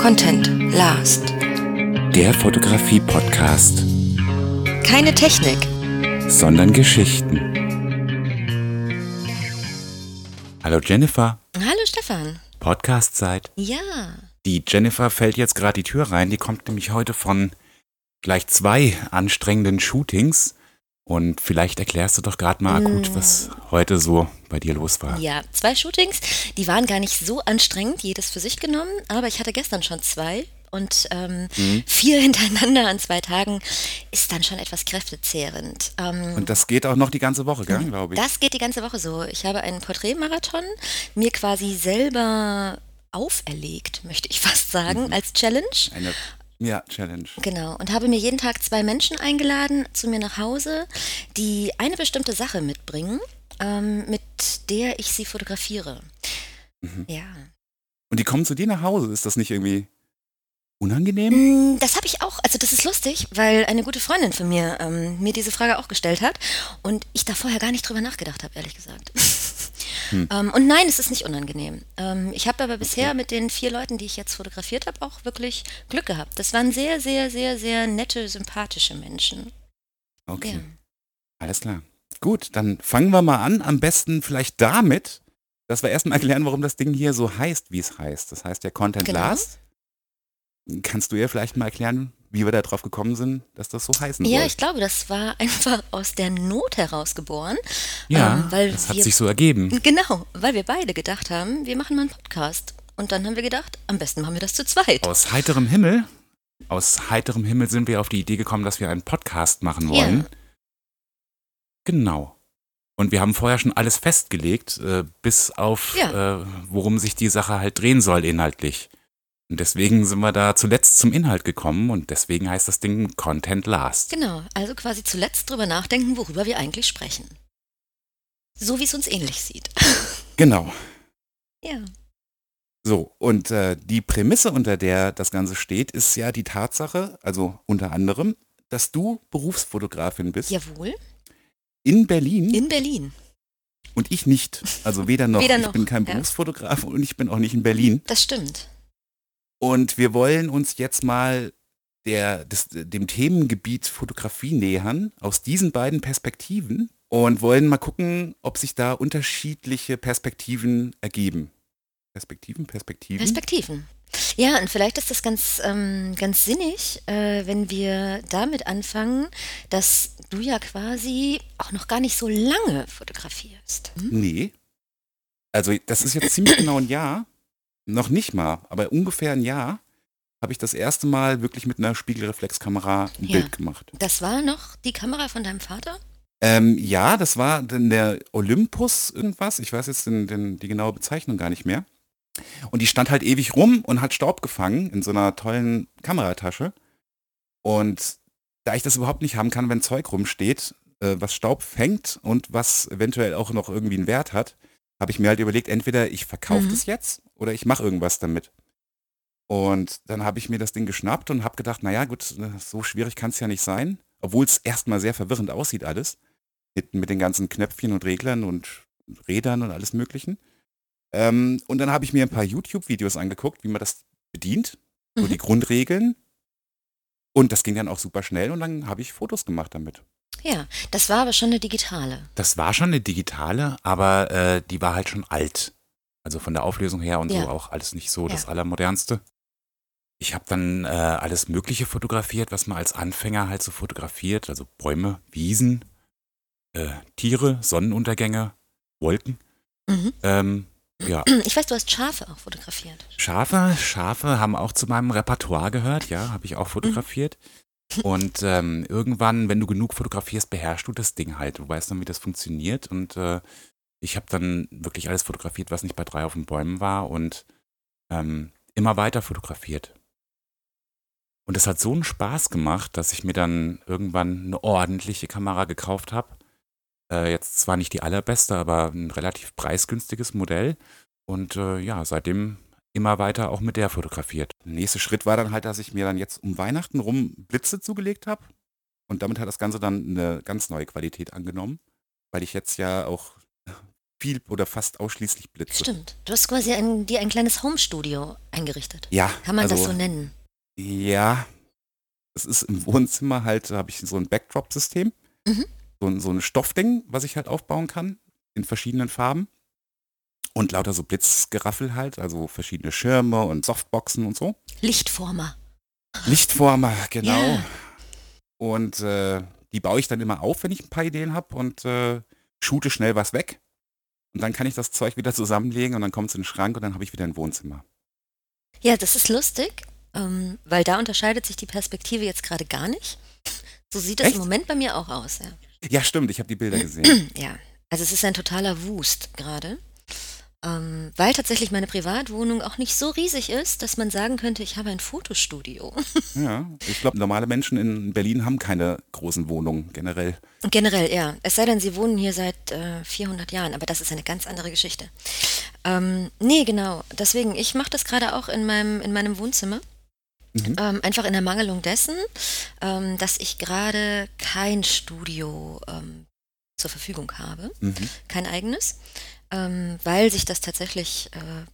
Content Last. Der Fotografie-Podcast, Keine Technik. sondern Geschichten. Hallo Jennifer, Hallo Stefan. Podcast-Zeit. Ja. Die Jennifer fällt jetzt gerade die Tür rein. Die kommt nämlich heute von gleich zwei anstrengenden Shootings. Und vielleicht erklärst du doch gerade mal akut, was heute so bei dir los war. Ja, zwei Shootings, die waren gar nicht so anstrengend, jedes für sich genommen, aber ich hatte gestern schon zwei und ähm, vier hintereinander an zwei Tagen ist dann schon etwas kräftezehrend. Ähm, Und das geht auch noch die ganze Woche, gell, glaube ich. Das geht die ganze Woche so. Ich habe einen Porträtmarathon mir quasi selber auferlegt, möchte ich fast sagen, als Challenge. Eine ja, Challenge. Genau, und habe mir jeden Tag zwei Menschen eingeladen zu mir nach Hause, die eine bestimmte Sache mitbringen, ähm, mit der ich sie fotografiere. Ja. Und die kommen zu dir nach Hause. Ist das nicht irgendwie unangenehm? Mm, Das habe ich auch, also das ist lustig, weil eine gute Freundin von mir ähm, mir diese Frage auch gestellt hat und ich da vorher gar nicht drüber nachgedacht habe, ehrlich gesagt. ähm, und nein, es ist nicht unangenehm. Ähm, ich habe aber bisher mit den vier Leuten, die ich jetzt fotografiert habe, auch wirklich Glück gehabt. Das waren sehr, sehr, sehr, sehr nette, sympathische Menschen. Okay. Ja. Alles klar. Gut, dann fangen wir mal an. Am besten vielleicht damit, dass wir erstmal erklären, warum das Ding hier so heißt, wie es heißt. Das heißt ja Content Genau. Last. Kannst du ja vielleicht mal erklären, wie wir da drauf gekommen sind, dass das so heißen Ja, soll? ich glaube, das war einfach aus der Not heraus geboren. ja ähm, weil das hat wir- sich so ergeben. Genau, weil wir beide gedacht haben, wir machen mal einen Podcast. Und dann haben wir gedacht, am besten machen wir das zu zweit. Aus heiterem Himmel, aus heiterem Himmel sind wir auf die Idee gekommen, dass wir einen Podcast machen wollen. Ja. Genau. Und wir haben vorher schon alles festgelegt, äh, bis auf, Ja. äh, worum sich die Sache halt drehen soll inhaltlich. Und deswegen sind wir da zuletzt zum Inhalt gekommen und deswegen heißt das Ding Content Last. Genau, also quasi zuletzt drüber nachdenken, worüber wir eigentlich sprechen. So wie es uns ähnlich sieht. Genau. ja. So, und äh, die Prämisse, unter der das Ganze steht, ist ja die Tatsache, also unter anderem, dass du Berufsfotografin bist Jawohl, in Berlin in Berlin. und ich nicht. Also weder noch. Weder ich noch, bin kein ja. Berufsfotograf und ich bin auch nicht in Berlin. Das stimmt. Und wir wollen uns jetzt mal der, des, dem Themengebiet Fotografie nähern, aus diesen beiden Perspektiven und wollen mal gucken, ob sich da unterschiedliche Perspektiven ergeben. Perspektiven, Perspektiven? Perspektiven. Ja, und vielleicht ist das ganz, ähm, ganz sinnig, äh, wenn wir damit anfangen, dass du ja quasi auch noch gar nicht so lange fotografierst. Hm? Nee. Also das ist jetzt ziemlich genau ein Jahr. Noch nicht mal, aber ungefähr ein Jahr habe ich das erste Mal wirklich mit einer Spiegelreflexkamera ein Ja. Bild gemacht. Das war noch die Kamera von deinem Vater? Ähm, ja, das war denn der Olympus irgendwas. Ich weiß jetzt den, den, die genaue Bezeichnung gar nicht mehr. Und die stand halt ewig rum und hat Staub gefangen in so einer tollen Kameratasche. Und da ich das überhaupt nicht haben kann, wenn Zeug rumsteht, äh, was Staub fängt und was eventuell auch noch irgendwie einen Wert hat, habe ich mir halt überlegt, entweder ich verkaufe Mhm. das jetzt oder ich mache irgendwas damit. Und dann habe ich mir das Ding geschnappt und habe gedacht, naja gut, so schwierig kann es ja nicht sein, obwohl es erstmal sehr verwirrend aussieht alles, mit, mit den ganzen Knöpfchen und Reglern und Rädern und alles möglichen. Ähm, und dann habe ich mir ein paar YouTube-Videos angeguckt, wie man das bedient, so Mhm. die Grundregeln. Und das ging dann auch super schnell und dann habe ich Fotos gemacht damit. Ja, das war aber schon eine digitale. Das war schon eine digitale, aber äh, die war halt schon alt. Also von der Auflösung her und Ja. so auch alles nicht so das Ja. Allermodernste. Ich habe dann äh, alles Mögliche fotografiert, was man als Anfänger halt so fotografiert. Also Bäume, Wiesen, äh, Tiere, Sonnenuntergänge, Wolken. Mhm. Ähm, ja, Ich weiß, du hast Schafe auch fotografiert. Schafe, Schafe haben auch zu meinem Repertoire gehört, ja, habe ich auch fotografiert. Und ähm, irgendwann, wenn du genug fotografierst, beherrschst du das Ding halt. Du weißt dann, wie das funktioniert. Und äh, ich habe dann wirklich alles fotografiert, was nicht bei drei auf den Bäumen war und ähm, immer weiter fotografiert. Und es hat so einen Spaß gemacht, dass ich mir dann irgendwann eine ordentliche Kamera gekauft habe. Äh, jetzt zwar nicht die allerbeste, aber ein relativ preisgünstiges Modell. Und äh, ja, seitdem immer weiter auch mit der fotografiert. Der nächste Schritt war dann halt, dass ich mir dann jetzt um Weihnachten rum Blitze zugelegt habe. Und damit hat das Ganze dann eine ganz neue Qualität angenommen, weil ich jetzt ja auch viel oder fast ausschließlich Blitze. Stimmt. Du hast quasi ein, dir ein kleines Homestudio eingerichtet. Ja. Kann man das also- so nennen? Ja, es ist im Wohnzimmer halt, da habe ich so ein Backdrop-System. Mhm. So, ein, so ein Stoffding, was ich halt aufbauen kann, in verschiedenen Farben. Und lauter so Blitzgeraffel halt, also verschiedene Schirme und Softboxen und so. Lichtformer. Lichtformer, genau. Ja. Und äh, die baue ich dann immer auf, wenn ich ein paar Ideen habe und äh, shoote schnell was weg. Und dann kann ich das Zeug wieder zusammenlegen und dann kommt es in den Schrank und dann habe ich wieder ein Wohnzimmer. Ja, das ist lustig, ähm, weil da unterscheidet sich die Perspektive jetzt gerade gar nicht. So sieht es im Moment bei mir auch aus, ja. Ja, stimmt, ich habe die Bilder gesehen. Ja, also es ist ein totaler Wust gerade. Ähm, weil tatsächlich meine Privatwohnung auch nicht so riesig ist, dass man sagen könnte, ich habe ein Fotostudio. ja, ich glaube, normale Menschen in Berlin haben keine großen Wohnungen generell. Generell, ja. Es sei denn, sie wohnen hier seit äh, 400 Jahren, aber das ist eine ganz andere Geschichte. Ähm, nee, genau. Deswegen, ich mache das gerade auch in meinem, in meinem Wohnzimmer. Mhm. Ähm, einfach in der Mangelung dessen, ähm, dass ich gerade kein Studio ähm, zur Verfügung habe, Mhm. kein eigenes, ähm, weil sich das tatsächlich äh,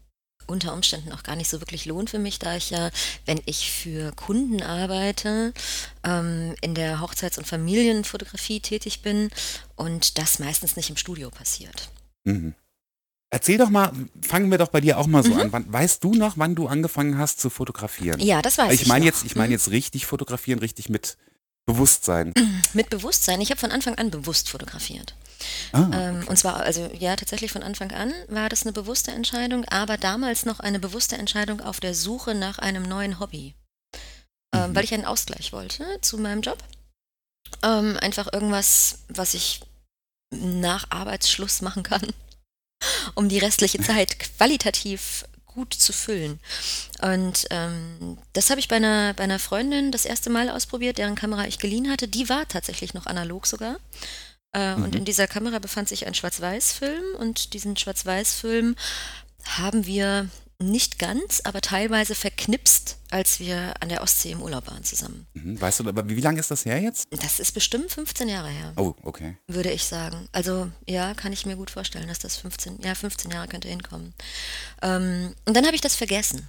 unter Umständen auch gar nicht so wirklich lohnt für mich, da ich ja, wenn ich für Kunden arbeite, ähm, in der Hochzeits- und Familienfotografie tätig bin und das meistens nicht im Studio passiert. Mhm. Erzähl doch mal, fangen wir doch bei dir auch mal so Mhm. an. Wann, weißt du noch, wann du angefangen hast zu fotografieren? Ja, das weiß ich. ich meine jetzt, ich meine jetzt richtig fotografieren, richtig mit Bewusstsein. Mit Bewusstsein. Ich habe von Anfang an bewusst fotografiert. Ah, Ähm, und zwar, also ja, tatsächlich von Anfang an war das eine bewusste Entscheidung, aber damals noch eine bewusste Entscheidung auf der Suche nach einem neuen Hobby. Ähm, Mhm. Weil ich einen Ausgleich wollte zu meinem Job. Ähm, einfach irgendwas, was ich nach Arbeitsschluss machen kann, um die restliche Zeit qualitativ gut zu füllen. Und ähm, das habe ich bei einer, bei einer Freundin das erste Mal ausprobiert, deren Kamera ich geliehen hatte. Die war tatsächlich noch analog sogar. Äh, Und Mhm. in dieser Kamera befand sich ein Schwarz-Weiß-Film und diesen Schwarz-Weiß-Film haben wir nicht ganz, aber teilweise verknipst, als wir an der Ostsee im Urlaub waren zusammen. mhm. Weißt du, aber wie, wie lange ist das her jetzt? Das ist bestimmt 15 Jahre her, Oh, okay. würde ich sagen. Also ja, kann ich mir gut vorstellen, dass das 15, ja, 15 Jahre könnte hinkommen. Ähm, und dann habe ich das vergessen.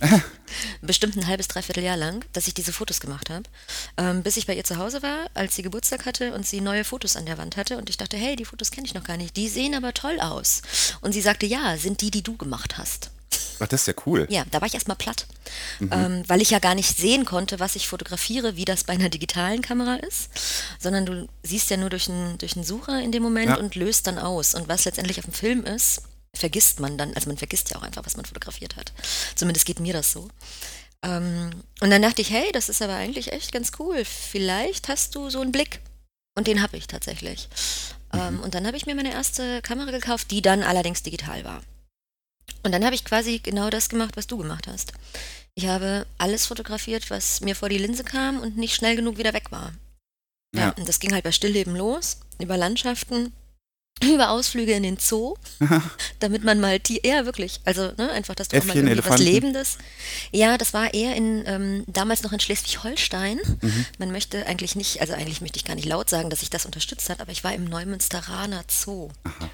Bestimmt ein halbes, dreiviertel Jahr lang, dass ich diese Fotos gemacht habe. Ähm, bis ich bei ihr zu Hause war, als sie Geburtstag hatte und sie neue Fotos an der Wand hatte. Und ich dachte, hey, die Fotos kenne ich noch gar nicht. Die sehen aber toll aus. Und sie sagte, ja, sind die, die du gemacht hast. Ach, das ist ja cool. Ja, da war ich erstmal platt, ähm, weil ich ja gar nicht sehen konnte, was ich fotografiere, wie das bei einer digitalen Kamera ist, sondern du siehst ja nur durch einen, durch einen Sucher in dem Moment Ja. und löst dann aus. Und was letztendlich auf dem Film ist, vergisst man dann, also man vergisst ja auch einfach, was man fotografiert hat. Zumindest geht mir das so. Ähm, und dann dachte ich, hey, das ist aber eigentlich echt ganz cool. Vielleicht hast du so einen Blick. Und den habe ich tatsächlich. Ähm, und dann habe ich mir meine erste Kamera gekauft, die dann allerdings digital war. Und dann habe ich quasi genau das gemacht, was du gemacht hast. Ich habe alles fotografiert, was mir vor die Linse kam und nicht schnell genug wieder weg war. Ja, Ja. und das ging halt bei Stillleben los, über Landschaften, über Ausflüge in den Zoo, damit man mal die, ja wirklich, also ne, einfach, dass du auch mal Äffchen, irgendwie was. Lebendes. Ja, das war eher in, ähm, damals noch in Schleswig-Holstein. Mhm. Man möchte eigentlich nicht, also eigentlich möchte ich gar nicht laut sagen, dass ich das unterstützt hat, aber ich war im Neumünsteraner Zoo. Aha.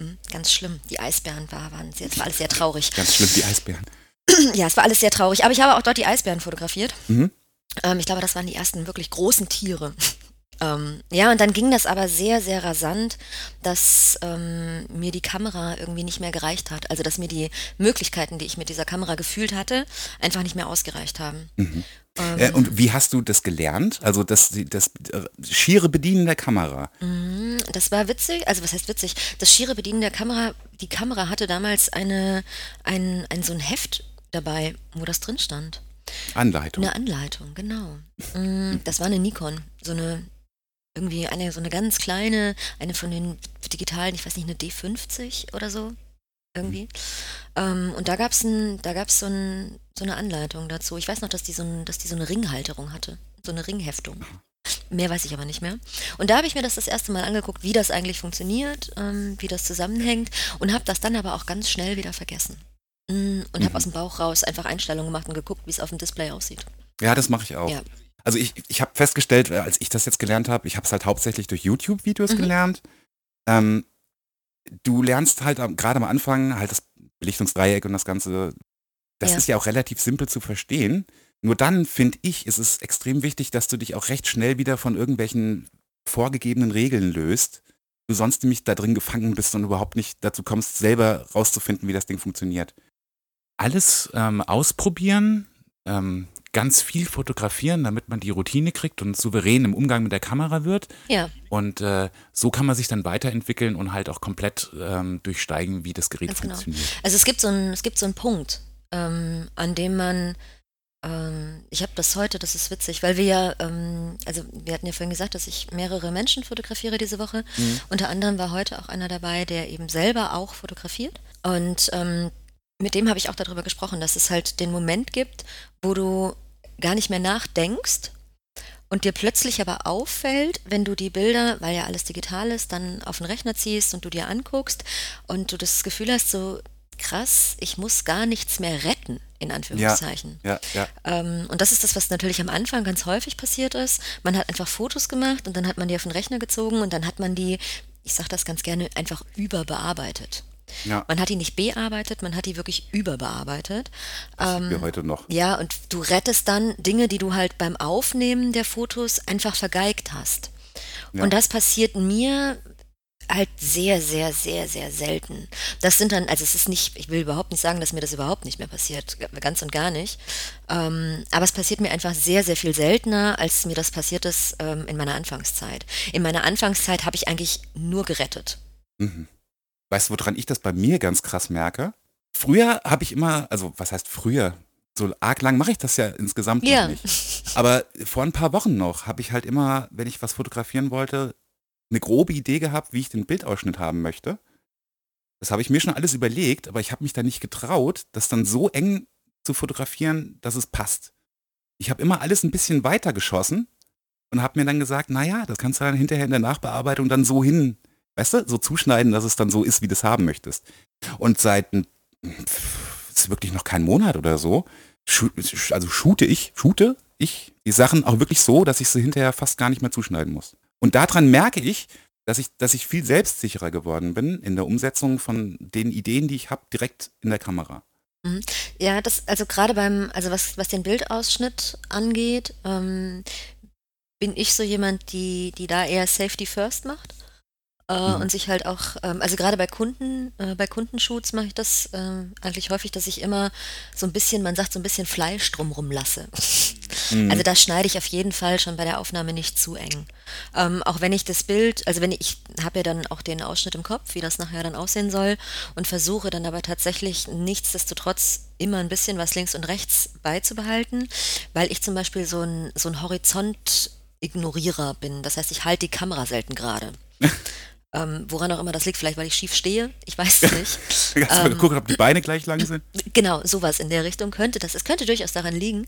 Hm, Ganz schlimm. Die Eisbären war, waren, sehr- es war alles sehr traurig. Ganz schlimm, die Eisbären. Ja, es war alles sehr traurig. Aber ich habe auch dort die Eisbären fotografiert. Mhm. Ähm, ich glaube, das waren die ersten wirklich großen Tiere. Ähm, ja, und dann ging das aber sehr, sehr rasant, dass ähm, mir die Kamera irgendwie nicht mehr gereicht hat. Also, dass mir die Möglichkeiten, die ich mit dieser Kamera gefühlt hatte, einfach nicht mehr ausgereicht haben. Ähm, Äh, und wie hast du das gelernt? Also das, das äh, schiere Bedienen der Kamera. Mm, Das war witzig, also was heißt witzig? Das schiere Bedienen der Kamera, die Kamera hatte damals eine, ein, ein so ein Heft dabei, wo das drin stand. Anleitung. Eine Anleitung, genau. Mm, Das war eine Nikon, so eine, irgendwie eine, so eine ganz kleine, eine von den digitalen, ich weiß nicht, eine D50 oder so, irgendwie. Ähm, und da gab es da gab's so, ein, so eine Anleitung dazu. Ich weiß noch, dass die, so ein, dass die so eine Ringhalterung hatte, so eine Ringheftung. Mehr weiß ich aber nicht mehr. Und da habe ich mir das das erste Mal angeguckt, wie das eigentlich funktioniert, ähm, wie das zusammenhängt und habe das dann aber auch ganz schnell wieder vergessen. Mm, Und habe Mhm. aus dem Bauch raus einfach Einstellungen gemacht und geguckt, wie es auf dem Display aussieht. Ja, das mache ich auch. Ja. Also ich, ich habe festgestellt, äh, als ich das jetzt gelernt habe, ich habe es halt hauptsächlich durch YouTube-Videos Mhm. gelernt. Ähm, du lernst halt gerade am Anfang halt das Belichtungsdreieck und das Ganze, das Ja. ist ja auch relativ simpel zu verstehen. Nur dann, finde ich, ist es extrem wichtig, dass du dich auch recht schnell wieder von irgendwelchen vorgegebenen Regeln löst. Du sonst nämlich da drin gefangen bist und überhaupt nicht dazu kommst, selber rauszufinden, wie das Ding funktioniert. Alles ähm, ausprobieren, ähm, ganz viel fotografieren, damit man die Routine kriegt und souverän im Umgang mit der Kamera wird. Ja, Und äh, so kann man sich dann weiterentwickeln und halt auch komplett ähm, durchsteigen, wie das Gerät Ganz genau. funktioniert. also es gibt so einen, es gibt so einen Punkt, ähm, an dem man, ähm, ich habe das heute, das ist witzig, weil wir ja, ähm, also wir hatten ja vorhin gesagt, dass ich mehrere Menschen fotografiere diese Woche. Mhm. Unter anderem war heute auch einer dabei, der eben selber auch fotografiert. Und ähm, mit dem habe ich auch darüber gesprochen, dass es halt den Moment gibt, wo du gar nicht mehr nachdenkst und dir plötzlich aber auffällt, wenn du die Bilder, weil ja alles digital ist, dann auf den Rechner ziehst und du dir anguckst und du das Gefühl hast, so krass, ich muss gar nichts mehr retten, in Anführungszeichen. Ja, ja. Ähm, und das ist das, was natürlich am Anfang ganz häufig passiert ist. Man hat einfach Fotos gemacht und dann hat man die auf den Rechner gezogen und dann hat man die, ich sage das ganz gerne, einfach überbearbeitet. Ja. Man hat die nicht bearbeitet, man hat die wirklich überbearbeitet. Das wir Ähm, heute noch. ja, und du rettest dann Dinge, die du halt beim Aufnehmen der Fotos einfach vergeigt hast. Ja. Und das passiert mir halt sehr, sehr, sehr, sehr selten. Das sind dann, also es ist nicht, ich will überhaupt nicht sagen, dass mir das überhaupt nicht mehr passiert, ganz und gar nicht. Ähm, aber es passiert mir einfach sehr, sehr viel seltener, als mir das passiert ist ähm, in meiner Anfangszeit. In meiner Anfangszeit habe ich eigentlich nur gerettet. Mhm. Weißt du, woran ich das bei mir ganz krass merke? Früher habe ich immer, also was heißt früher? So arg lang mache ich das ja insgesamt Ja. noch nicht. Aber vor ein paar Wochen noch habe ich halt immer, wenn ich was fotografieren wollte, eine grobe Idee gehabt, wie ich den Bildausschnitt haben möchte. Das habe ich mir schon alles überlegt, aber ich habe mich da nicht getraut, das dann so eng zu fotografieren, dass es passt. Ich habe immer alles ein bisschen weiter geschossen und habe mir dann gesagt, naja, das kannst du dann hinterher in der Nachbearbeitung dann so hin, weißt du, so zuschneiden, dass es dann so ist, wie du es haben möchtest. Und seit, ist wirklich noch kein Monat oder so, also shoote ich, shoote ich die Sachen auch wirklich so, dass ich sie hinterher fast gar nicht mehr zuschneiden muss. Und daran merke ich, dass ich, dass ich viel selbstsicherer geworden bin in der Umsetzung von den Ideen, die ich habe, direkt in der Kamera. Ja, das, also gerade beim, also was, was den Bildausschnitt angeht, ähm, bin ich so jemand, die, die da eher Safety First macht. Äh, Mhm. Und sich halt auch, ähm, also gerade bei Kunden, äh, bei Kundenshoots mache ich das ähm, eigentlich häufig, dass ich immer so ein bisschen, man sagt so ein bisschen Fleisch drumrum lasse. Mhm. Also da schneide ich auf jeden Fall schon bei der Aufnahme nicht zu eng. Ähm, auch wenn ich das Bild, also wenn ich, ich habe ja dann auch den Ausschnitt im Kopf, wie das nachher dann aussehen soll und versuche dann aber tatsächlich nichtsdestotrotz immer ein bisschen was links und rechts beizubehalten, weil ich zum Beispiel so ein, so ein Horizont-Ignorierer bin. Das heißt, ich halte die Kamera selten gerade. ähm, woran auch immer das liegt, vielleicht weil ich schief stehe, ich weiß es nicht. Hast du mal geguckt, ob die Beine gleich lang sind? Genau, sowas in der Richtung könnte das. Es könnte durchaus daran liegen.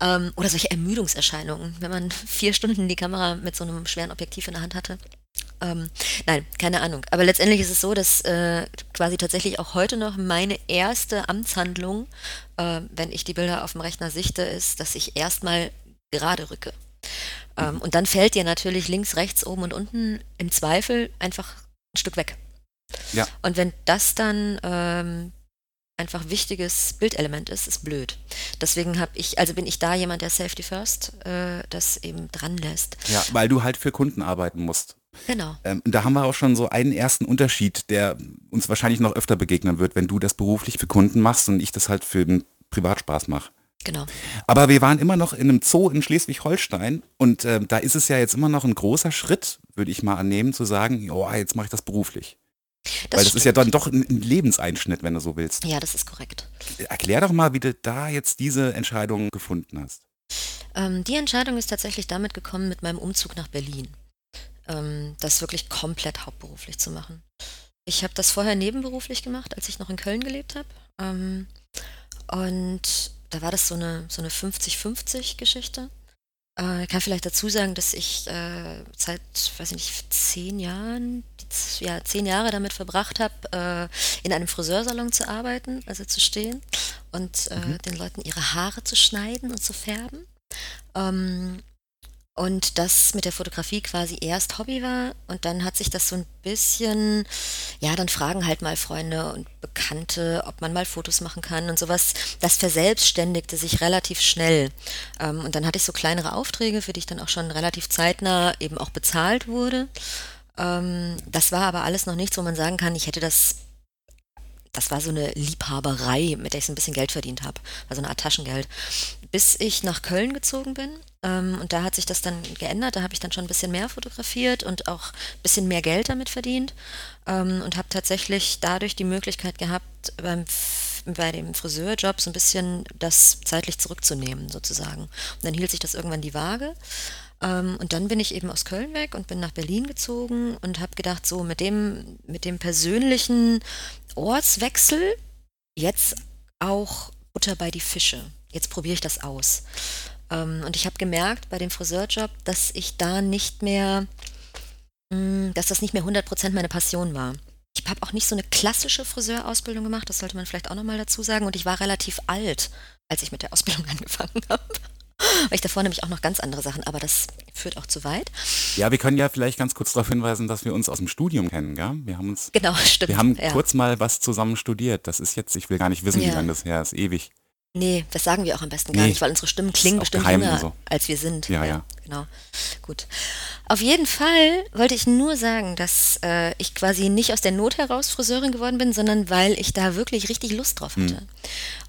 Ähm, oder solche Ermüdungserscheinungen, wenn man vier Stunden die Kamera mit so einem schweren Objektiv in der Hand hatte. Ähm, nein, keine Ahnung. Aber letztendlich ist es so, dass äh, quasi tatsächlich auch heute noch meine erste Amtshandlung, äh, wenn ich die Bilder auf dem Rechner sichte, ist, dass ich erstmal gerade rücke. Ähm, und dann fällt dir natürlich links, rechts, oben und unten im Zweifel einfach ein Stück weg. Ja. Und wenn das dann ähm, einfach wichtiges Bildelement ist, ist blöd. Deswegen habe ich, also bin ich da jemand, der Safety First äh, das eben dran lässt. Ja, weil du halt für Kunden arbeiten musst. Genau. Ähm, da haben wir auch schon so einen ersten Unterschied, der uns wahrscheinlich noch öfter begegnen wird, wenn du das beruflich für Kunden machst und ich das halt für den Privatspaß mache. Genau. Aber wir waren immer noch in einem Zoo in Schleswig-Holstein und ähm, da ist es ja jetzt immer noch ein großer Schritt, würde ich mal annehmen, zu sagen, oh, jetzt mache ich das beruflich. Weil das ist ja dann doch ein, ein Lebenseinschnitt, wenn du so willst. Ja, das ist korrekt. Erklär doch mal, wie du da jetzt diese Entscheidung gefunden hast. Ähm, die Entscheidung ist tatsächlich damit gekommen mit meinem Umzug nach Berlin. Ähm, das wirklich komplett hauptberuflich zu machen. Ich habe das vorher nebenberuflich gemacht, als ich noch in Köln gelebt habe. Ähm, und da war das so eine, so eine 50-50-Geschichte. Äh, ich kann vielleicht dazu sagen, dass ich äh, seit, weiß ich nicht, zehn Jahren, ja, zehn Jahre damit verbracht habe, äh, in einem Friseursalon zu arbeiten, also zu stehen und äh, Mhm. den Leuten ihre Haare zu schneiden und zu färben. Ähm, und das mit der Fotografie quasi erst Hobby war und dann hat sich das so ein bisschen, ja, dann fragen halt mal Freunde und Bekannte, ob man mal Fotos machen kann und sowas. Das verselbstständigte sich relativ schnell. Ähm, und dann hatte ich so kleinere Aufträge, für die ich dann auch schon relativ zeitnah eben auch bezahlt wurde. Ähm, das war aber alles noch nichts, wo man sagen kann, ich hätte das das war so eine Liebhaberei, mit der ich so ein bisschen Geld verdient habe. Also eine Art Taschengeld. Bis ich nach Köln gezogen bin. Ähm, und da hat sich das dann geändert. Da habe ich dann schon ein bisschen mehr fotografiert und auch ein bisschen mehr Geld damit verdient. Ähm, und habe tatsächlich dadurch die Möglichkeit gehabt, beim bei dem Friseurjob so ein bisschen das zeitlich zurückzunehmen, sozusagen. Und dann hielt sich das irgendwann die Waage. Ähm, und dann bin ich eben aus Köln weg und bin nach Berlin gezogen und habe gedacht, so mit dem, mit dem persönlichen Ortswechsel jetzt auch Butter bei die Fische. Jetzt probiere ich das aus. Ähm, und ich habe gemerkt bei dem Friseurjob, dass ich da nicht mehr, mh, hm, dass das nicht mehr 100% meine Passion war. Ich habe auch nicht so eine klassische Friseurausbildung gemacht, das sollte man vielleicht auch nochmal dazu sagen. Und ich war relativ alt, als ich mit der Ausbildung angefangen habe. Weil ich davor nämlich auch noch ganz andere Sachen, aber das führt auch zu weit. Ja, wir können ja vielleicht ganz kurz darauf hinweisen, dass wir uns aus dem Studium kennen, gell? Wir haben uns, genau, stimmt. Wir haben ja. kurz mal was zusammen studiert. Das ist jetzt, ich will gar nicht wissen, ja. wie lange das her ist, ewig. Nee, das sagen wir auch am besten gar nee, nicht, weil unsere Stimmen klingen bestimmt jünger, so. als wir sind. Ja, ja. Genau. Gut. Auf jeden Fall wollte ich nur sagen, dass äh, ich quasi nicht aus der Not heraus Friseurin geworden bin, sondern weil ich da wirklich richtig Lust drauf hatte. Mhm.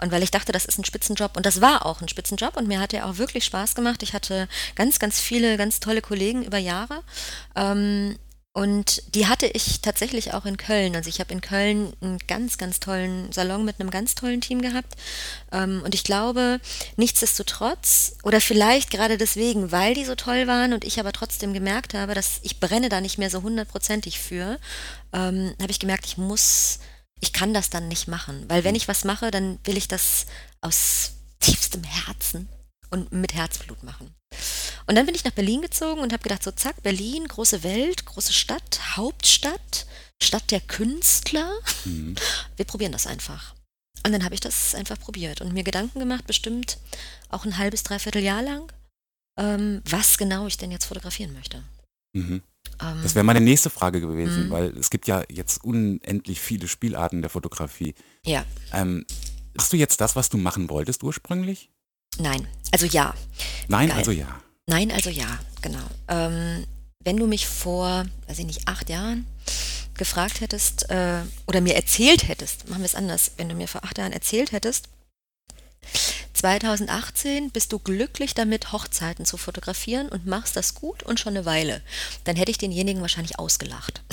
Und weil ich dachte, das ist ein Spitzenjob. Und das war auch ein Spitzenjob und mir hat er auch wirklich Spaß gemacht. Ich hatte ganz, ganz viele, ganz tolle Kollegen über Jahre. Ähm, und die hatte ich tatsächlich auch in Köln. Also ich habe in Köln einen ganz, ganz tollen Salon mit einem ganz tollen Team gehabt. Ähm, und ich glaube, nichtsdestotrotz, oder vielleicht gerade deswegen, weil die so toll waren und ich aber trotzdem gemerkt habe, dass ich brenne da nicht mehr so hundertprozentig für, ähm, habe ich gemerkt, ich muss, ich kann das dann nicht machen. Weil wenn ich was mache, dann will ich das aus tiefstem Herzen und mit Herzblut machen. Und dann bin ich nach Berlin gezogen und habe gedacht, so zack, Berlin, große Welt, große Stadt, Hauptstadt, Stadt der Künstler. Mhm. Wir probieren das einfach. Und dann habe ich das einfach probiert und mir Gedanken gemacht, bestimmt auch ein halbes, dreiviertel Jahr lang, ähm, was genau ich denn jetzt fotografieren möchte. Mhm. Ähm, das wäre meine nächste Frage gewesen, mhm. weil es gibt ja jetzt unendlich viele Spielarten der Fotografie. Ja. Ähm, hast du jetzt das, was du machen wolltest ursprünglich? Nein, also ja. Nein, Geil. also ja. Nein, also ja, genau. Ähm, wenn du mich vor, weiß ich nicht, acht Jahren gefragt hättest äh, oder mir erzählt hättest, machen wir es anders, wenn du mir vor acht Jahren erzählt hättest, 2018 bist du glücklich damit, Hochzeiten zu fotografieren und machst das gut und schon eine Weile, dann hätte ich denjenigen wahrscheinlich ausgelacht,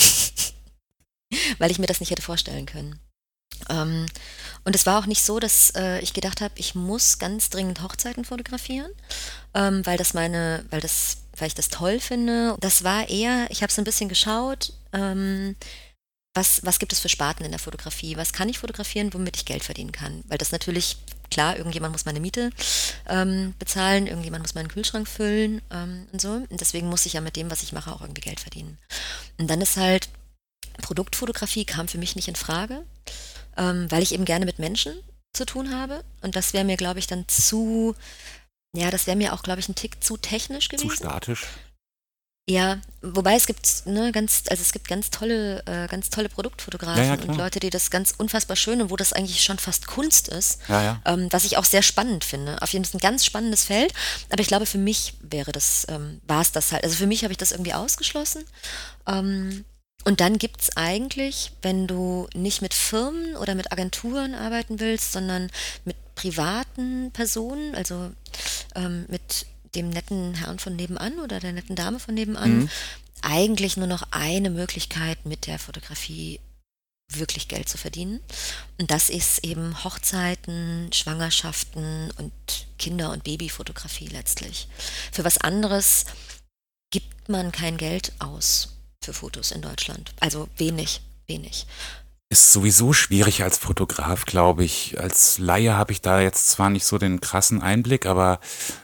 weil ich mir das nicht hätte vorstellen können. Ähm, und es war auch nicht so, dass äh, ich gedacht habe, ich muss ganz dringend Hochzeiten fotografieren, ähm, weil das meine, weil das, weil ich das toll finde. Das war eher, ich habe so ein bisschen geschaut, ähm, was, was gibt es für Sparten in der Fotografie? Was kann ich fotografieren, womit ich Geld verdienen kann? Weil das natürlich, klar, irgendjemand muss meine Miete ähm, bezahlen, irgendjemand muss meinen Kühlschrank füllen ähm, und so. Und deswegen muss ich ja mit dem, was ich mache, auch irgendwie Geld verdienen. Und dann ist halt, Produktfotografie kam für mich nicht in Frage ähm, weil ich eben gerne mit Menschen zu tun habe. Und das wäre mir, glaube ich, dann zu, ja, das wäre mir auch, glaube ich, ein Tick zu technisch gewesen. Zu statisch. Ja, wobei es gibt ne, ganz, also es gibt ganz tolle, äh, ganz tolle Produktfotografen ja, ja, und Leute, die das ganz unfassbar schön und wo das eigentlich schon fast Kunst ist, ja, ähm, was ich auch sehr spannend finde. Auf jeden Fall ein ganz spannendes Feld, aber ich glaube, für mich wäre das, ähm, war es das halt. Also für mich habe ich das irgendwie ausgeschlossen. Ähm, und dann gibt es eigentlich, wenn du nicht mit Firmen oder mit Agenturen arbeiten willst, sondern mit privaten Personen, also ähm, mit dem netten Herrn von nebenan oder der netten Dame von nebenan, mhm. eigentlich nur noch eine Möglichkeit mit der Fotografie wirklich Geld zu verdienen. Und das ist eben Hochzeiten, Schwangerschaften und Kinder- und Babyfotografie letztlich. Für was anderes gibt man kein Geld aus für Fotos in Deutschland. Also wenig, wenig. Ist sowieso schwierig als Fotograf, glaube ich. Als Laie habe ich da jetzt zwar nicht so den krassen Einblick, aber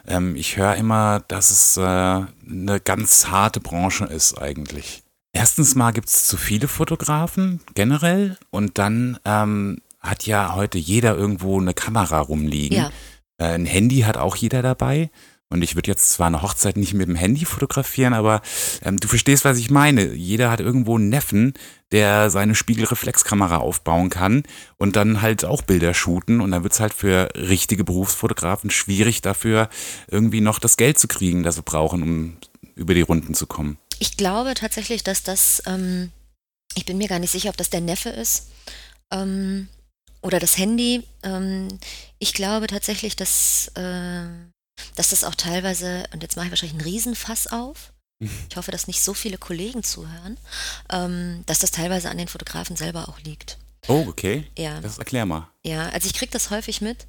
ähm, ich höre immer, dass es äh, eine ganz harte Branche ist eigentlich. Erstens mal gibt es zu viele Fotografen generell und dann ähm, hat ja heute jeder irgendwo eine Kamera rumliegen. Ja. Äh, ein Handy hat auch jeder dabei. Und ich würde jetzt zwar eine Hochzeit nicht mit dem Handy fotografieren, aber ähm, du verstehst, was ich meine. Jeder hat irgendwo einen Neffen, der seine Spiegelreflexkamera aufbauen kann und dann halt auch Bilder shooten. Und dann wird es halt für richtige Berufsfotografen schwierig, dafür irgendwie noch das Geld zu kriegen, das sie brauchen, um über die Runden zu kommen. Ich glaube tatsächlich, dass das, ähm, ich bin mir gar nicht sicher, ob das der Neffe ist ähm, oder das Handy. Ähm, ich glaube tatsächlich, dass, äh, dass das auch teilweise, und jetzt mache ich wahrscheinlich einen Riesenfass auf, ich hoffe, dass nicht so viele Kollegen zuhören, ähm, dass das teilweise an den Fotografen selber auch liegt. Oh, okay. Ja. Das erklär mal. Ja, also ich kriege das häufig mit,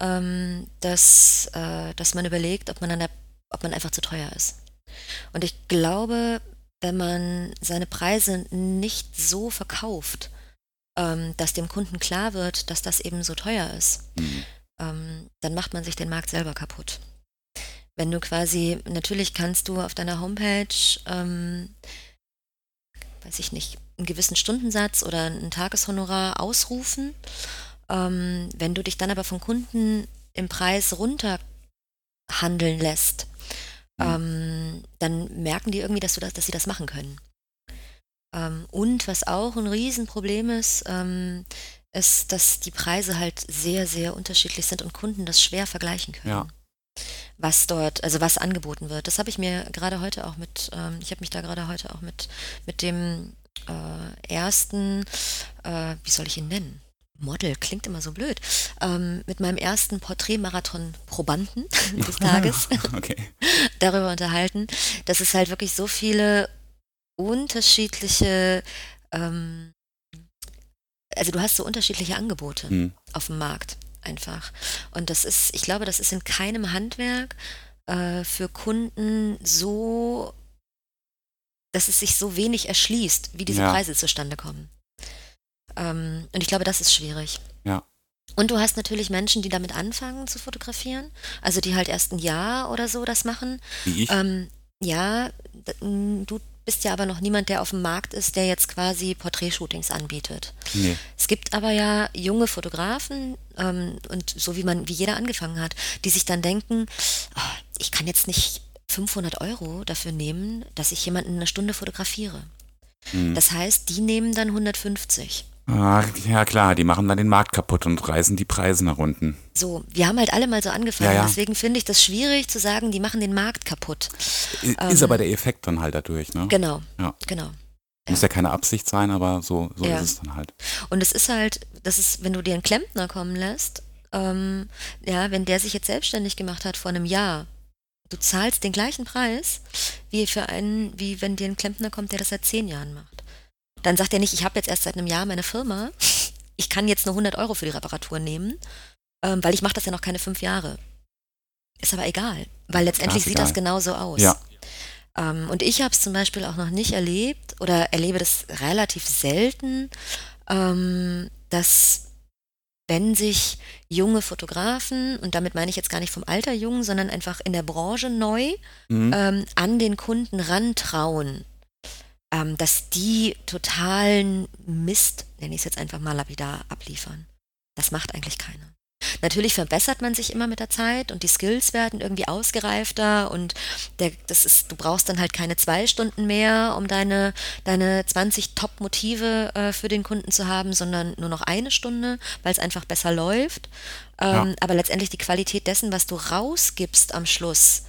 ähm, dass, äh, dass man überlegt, ob man, an der, ob man einfach zu teuer ist. Und ich glaube, wenn man seine Preise nicht so verkauft, ähm, dass dem Kunden klar wird, dass das eben so teuer ist, Mhm. ähm, dann macht man sich den Markt selber kaputt. Wenn du quasi, natürlich kannst du auf deiner Homepage, ähm, weiß ich nicht, einen gewissen Stundensatz oder ein Tageshonorar ausrufen. Ähm, wenn du dich dann aber vom Kunden im Preis runter handeln lässt, Mhm. ähm, dann merken die irgendwie, dass, du das, dass sie das machen können. Ähm, und was auch ein Riesenproblem ist, ähm, ist, dass die Preise halt sehr, sehr unterschiedlich sind und Kunden das schwer vergleichen können. Ja. Was dort, also was angeboten wird. Das habe ich mir gerade heute auch mit, ähm, ich habe mich da gerade heute auch mit, mit dem äh, ersten, äh, wie soll ich ihn nennen? Model klingt immer so blöd. Ähm, mit meinem ersten Porträtmarathon-Probanden des Tages okay. darüber unterhalten, dass es halt wirklich so viele unterschiedliche, ähm, also du hast so unterschiedliche Angebote Mhm. auf dem Markt einfach. Und das ist, ich glaube, das ist in keinem Handwerk äh, für Kunden so, dass es sich so wenig erschließt, wie diese Ja. Preise zustande kommen. Ähm, und ich glaube, das ist schwierig. Ja. Und du hast natürlich Menschen, die damit anfangen zu fotografieren, also die halt erst ein Jahr oder so das machen. Wie ich. Ähm, ja, du bist ja aber noch niemand, der auf dem Markt ist, der jetzt quasi Porträtshootings anbietet. nee. Es gibt aber ja junge Fotografen ähm, und so wie man, wie jeder angefangen hat, die sich dann denken, "Ah, ich kann jetzt nicht 500 Euro dafür nehmen, dass ich jemanden eine Stunde fotografiere. Mhm. Das heißt, die nehmen dann 150. Ah, ja klar, die machen dann den Markt kaputt und reißen die Preise nach unten. So, wir haben halt alle mal so angefangen. Ja, ja. Deswegen finde ich das schwierig zu sagen, die machen den Markt kaputt. I- Ähm, Ist aber der Effekt dann halt dadurch, ne? Genau, Ja. genau. Muss ja keine Absicht sein, aber so, so Ja. ist es dann halt. Und es ist halt, das ist, wenn du dir einen Klempner kommen lässt, ähm, ja, wenn der sich jetzt selbstständig gemacht hat vor einem Jahr, du zahlst den gleichen Preis wie für einen, wie wenn dir ein Klempner kommt, der das seit zehn Jahren macht. Dann sagt er nicht, ich habe jetzt erst seit einem Jahr meine Firma, ich kann jetzt nur 100 Euro für die Reparatur nehmen, ähm, weil ich mache das ja noch keine fünf Jahre. Ist aber egal, weil letztendlich ist sieht das egal. genauso aus. Ja. Ähm, und ich habe es zum Beispiel auch noch nicht erlebt oder erlebe das relativ selten, ähm, dass wenn sich junge Fotografen, und damit meine ich jetzt gar nicht vom Alter jung, sondern einfach in der Branche neu, Mhm. ähm, an den Kunden rantrauen, ähm, dass die totalen Mist, nenne ich es jetzt einfach mal lapidar, abliefern. Das macht eigentlich keiner. Natürlich verbessert man sich immer mit der Zeit und die Skills werden irgendwie ausgereifter und der, das ist, du brauchst dann halt keine zwei Stunden mehr, um deine, deine 20 Top-Motive äh, für den Kunden zu haben, sondern nur noch eine Stunde, weil es einfach besser läuft. Ähm, Ja. Aber letztendlich die Qualität dessen, was du rausgibst am Schluss,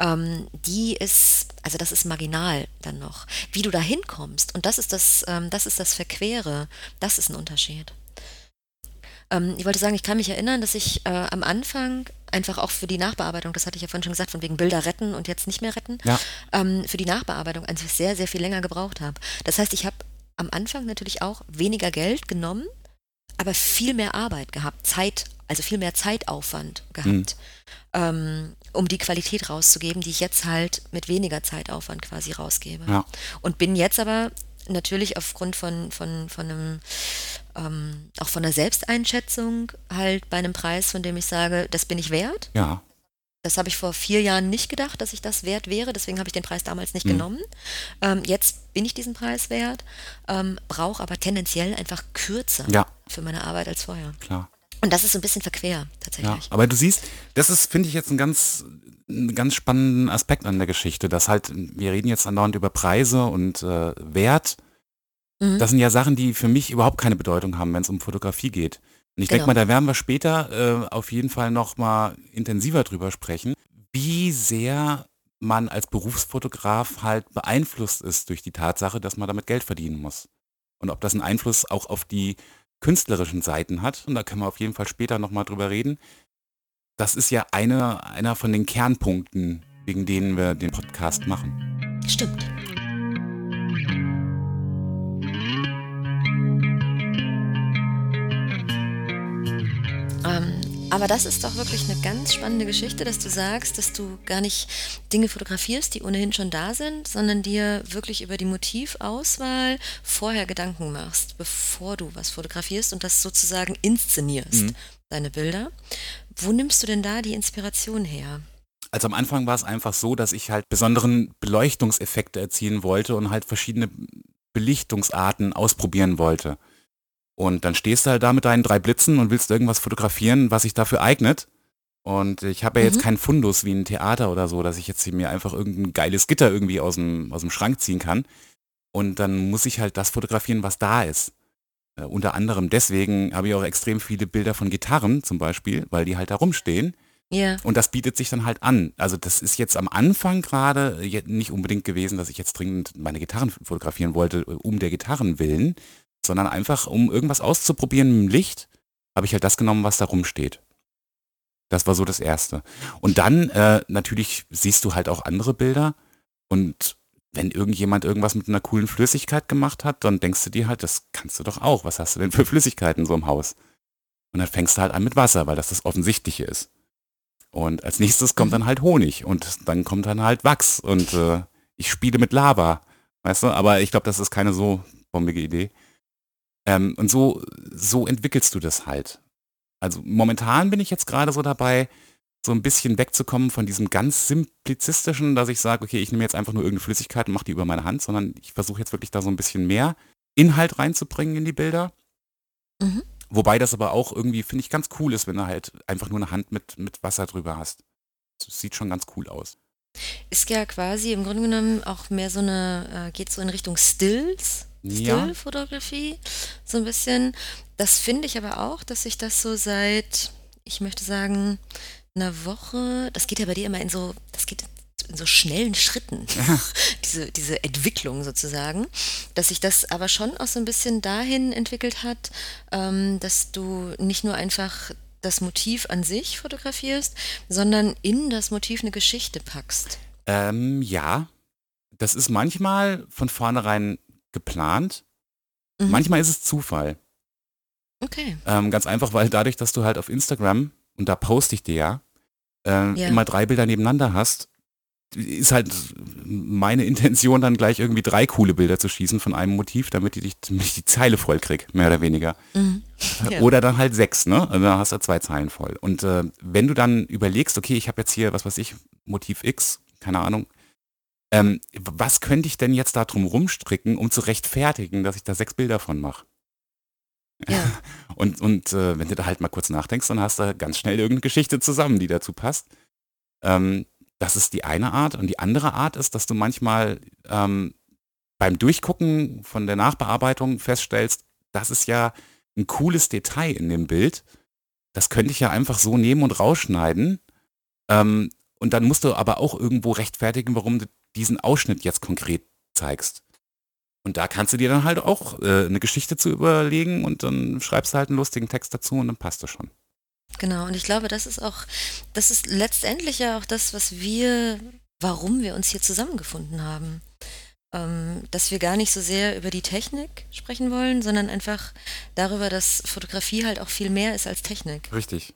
ähm, die ist, also das ist marginal dann noch. Wie du da hinkommst, und das ist das, ähm, das ist das Verquere, das ist ein Unterschied. Ähm, ich wollte sagen, ich kann mich erinnern, dass ich äh, am Anfang einfach auch für die Nachbearbeitung, das hatte ich ja vorhin schon gesagt, von wegen Bilder retten und jetzt nicht mehr retten, Ja. ähm, für die Nachbearbeitung einfach sehr, sehr viel länger gebraucht habe. Das heißt, ich habe am Anfang natürlich auch weniger Geld genommen, aber viel mehr Arbeit gehabt, Zeit, also viel mehr Zeitaufwand gehabt, ähm, um die Qualität rauszugeben, die ich jetzt halt mit weniger Zeitaufwand quasi rausgebe. Ja. Und bin jetzt aber natürlich aufgrund von, von, von einem, ähm, auch von einer Selbsteinschätzung halt bei einem Preis, von dem ich sage, das bin ich wert. Ja. Das habe ich vor vier Jahren nicht gedacht, dass ich das wert wäre. Deswegen habe ich den Preis damals nicht Mhm. genommen. Ähm, jetzt bin ich diesen Preis wert, ähm, brauche aber tendenziell einfach kürzer Ja, für meine Arbeit als vorher. klar. Und das ist so ein bisschen verquer, tatsächlich. Ja, aber du siehst, das ist, finde ich, jetzt ein ganz, ein ganz spannenden Aspekt an der Geschichte, dass halt, wir reden jetzt andauernd über Preise und äh, Wert. Mhm. Das sind ja Sachen, die für mich überhaupt keine Bedeutung haben, wenn es um Fotografie geht. Und ich genau. denke mal, da werden wir später äh, auf jeden Fall noch mal intensiver drüber sprechen, wie sehr man als Berufsfotograf halt beeinflusst ist durch die Tatsache, dass man damit Geld verdienen muss. Und ob das einen Einfluss auch auf die künstlerischen Seiten hat, und da können wir auf jeden Fall später nochmal drüber reden. Das ist ja eine, einer von den Kernpunkten, wegen denen wir den Podcast machen. Stimmt. Ähm, aber das ist doch wirklich eine ganz spannende Geschichte, dass du sagst, dass du gar nicht Dinge fotografierst, die ohnehin schon da sind, sondern dir wirklich über die Motivauswahl vorher Gedanken machst, bevor du was fotografierst und das sozusagen inszenierst, mhm. deine Bilder. Wo nimmst du denn da die Inspiration her? Also am Anfang war es einfach so, dass ich halt besonderen Beleuchtungseffekte erzielen wollte und halt verschiedene Belichtungsarten ausprobieren wollte. Und dann stehst du halt da mit deinen drei Blitzen und willst irgendwas fotografieren, was sich dafür eignet. Und ich habe ja jetzt mhm. keinen Fundus wie ein Theater oder so, dass ich jetzt mir einfach irgendein geiles Gitter irgendwie aus dem, aus dem Schrank ziehen kann. Und dann muss ich halt das fotografieren, was da ist. Äh, unter anderem deswegen habe ich auch extrem viele Bilder von Gitarren zum Beispiel, weil die halt da rumstehen. Ja. Und das bietet sich dann halt an. Also das ist jetzt am Anfang gerade nicht unbedingt gewesen, dass ich jetzt dringend meine Gitarren fotografieren wollte, um der Gitarren willen, sondern einfach, um irgendwas auszuprobieren im Licht, habe ich halt das genommen, was da rumsteht. Das war so das Erste. Und dann äh, natürlich siehst du halt auch andere Bilder und wenn irgendjemand irgendwas mit einer coolen Flüssigkeit gemacht hat, dann denkst du dir halt, das kannst du doch auch. Was hast du denn für Flüssigkeiten so im Haus? Und dann fängst du halt an mit Wasser, weil das das Offensichtliche ist. Und als nächstes kommt dann halt Honig und dann kommt dann halt Wachs und äh, ich spiele mit Lava, weißt du? Aber ich glaube, das ist keine so bombige Idee. Ähm, und so, so entwickelst du das halt. Also momentan bin ich jetzt gerade so dabei, so ein bisschen wegzukommen von diesem ganz simplizistischen, dass ich sage, okay, ich nehme jetzt einfach nur irgendeine Flüssigkeit und mache die über meine Hand, sondern ich versuche jetzt wirklich da so ein bisschen mehr Inhalt reinzubringen in die Bilder. Mhm. Wobei das aber auch irgendwie, finde ich, ganz cool ist, wenn du halt einfach nur eine Hand mit, mit Wasser drüber hast. Das sieht schon ganz cool aus. Ist ja quasi im Grunde genommen auch mehr so eine, äh, geht so in Richtung Stills. Ja. Stillfotografie, so ein bisschen. Das finde ich aber auch, dass sich das so seit, ich möchte sagen, einer Woche, das geht ja bei dir immer in so, das geht in so schnellen Schritten, diese, diese Entwicklung sozusagen, dass sich das aber schon auch so ein bisschen dahin entwickelt hat, ähm, dass du nicht nur einfach das Motiv an sich fotografierst, sondern in das Motiv eine Geschichte packst. Ähm, ja, das ist manchmal von vornherein geplant. Mhm. Manchmal ist es Zufall. Okay. Ähm, ganz einfach, weil dadurch, dass du halt auf Instagram, und da poste ich dir ja, äh, ja. immer drei Bilder nebeneinander hast, ist halt meine Intention dann gleich irgendwie drei coole Bilder zu schießen von einem Motiv, damit ich, damit ich die Zeile voll krieg, mehr oder weniger. Mhm. Ja. Oder dann halt sechs, ne? Also dann hast du zwei Zeilen voll. Und äh, wenn du dann überlegst, okay, ich habe jetzt hier, was weiß ich, Motiv X, keine Ahnung, ähm, was könnte ich denn jetzt da drum rumstricken, um zu rechtfertigen, dass ich da sechs Bilder von mache? Ja. Und, und äh, wenn du da halt mal kurz nachdenkst, dann hast du ganz schnell irgendeine Geschichte zusammen, die dazu passt. Ähm, das ist die eine Art. Und die andere Art ist, dass du manchmal ähm, beim Durchgucken von der Nachbearbeitung feststellst, das ist ja ein cooles Detail in dem Bild. Das könnte ich ja einfach so nehmen und rausschneiden. Ähm, und dann musst du aber auch irgendwo rechtfertigen, warum du diesen Ausschnitt jetzt konkret zeigst. Und da kannst du dir dann halt auch äh, eine Geschichte zu überlegen und dann schreibst du halt einen lustigen Text dazu und dann passt das schon. Genau, und ich glaube, das ist auch, das ist letztendlich ja auch das, was wir, warum wir uns hier zusammengefunden haben. Ähm, dass wir gar nicht so sehr über die Technik sprechen wollen, sondern einfach darüber, dass Fotografie halt auch viel mehr ist als Technik. Richtig.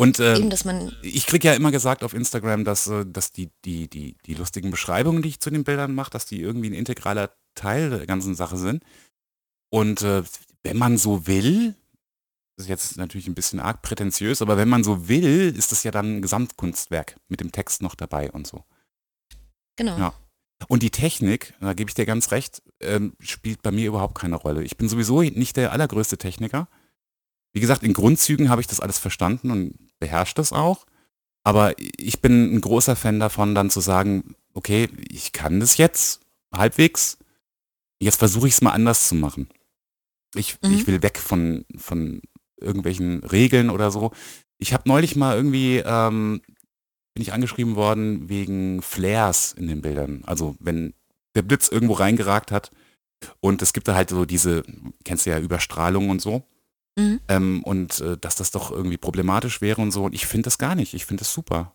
Und äh, Eben, dass man ich kriege ja immer gesagt auf Instagram, dass, äh, dass die, die, die, die lustigen Beschreibungen, die ich zu den Bildern mache, dass die irgendwie ein integraler Teil der ganzen Sache sind. Und äh, wenn man so will, das ist jetzt natürlich ein bisschen arg prätentiös, aber wenn man so will, ist das ja dann ein Gesamtkunstwerk mit dem Text noch dabei und so. Genau. Ja. Und die Technik, da gebe ich dir ganz recht, ähm, spielt bei mir überhaupt keine Rolle. Ich bin sowieso nicht der allergrößte Techniker. wie gesagt, in Grundzügen habe ich das alles verstanden und beherrscht das auch. Aber ich bin ein großer Fan davon, dann zu sagen, okay, ich kann das jetzt halbwegs. Jetzt versuche ich es mal anders zu machen. Ich, Mhm. ich will weg von, von irgendwelchen Regeln oder so. Ich habe neulich mal irgendwie, ähm, bin ich angeschrieben worden wegen Flares in den Bildern. Also wenn der Blitz irgendwo reingeragt hat und es gibt da halt so diese, kennst du ja, Überstrahlung und so. Mhm. Ähm, und äh, dass das doch irgendwie problematisch wäre und so. Und ich finde das gar nicht. Ich finde das super.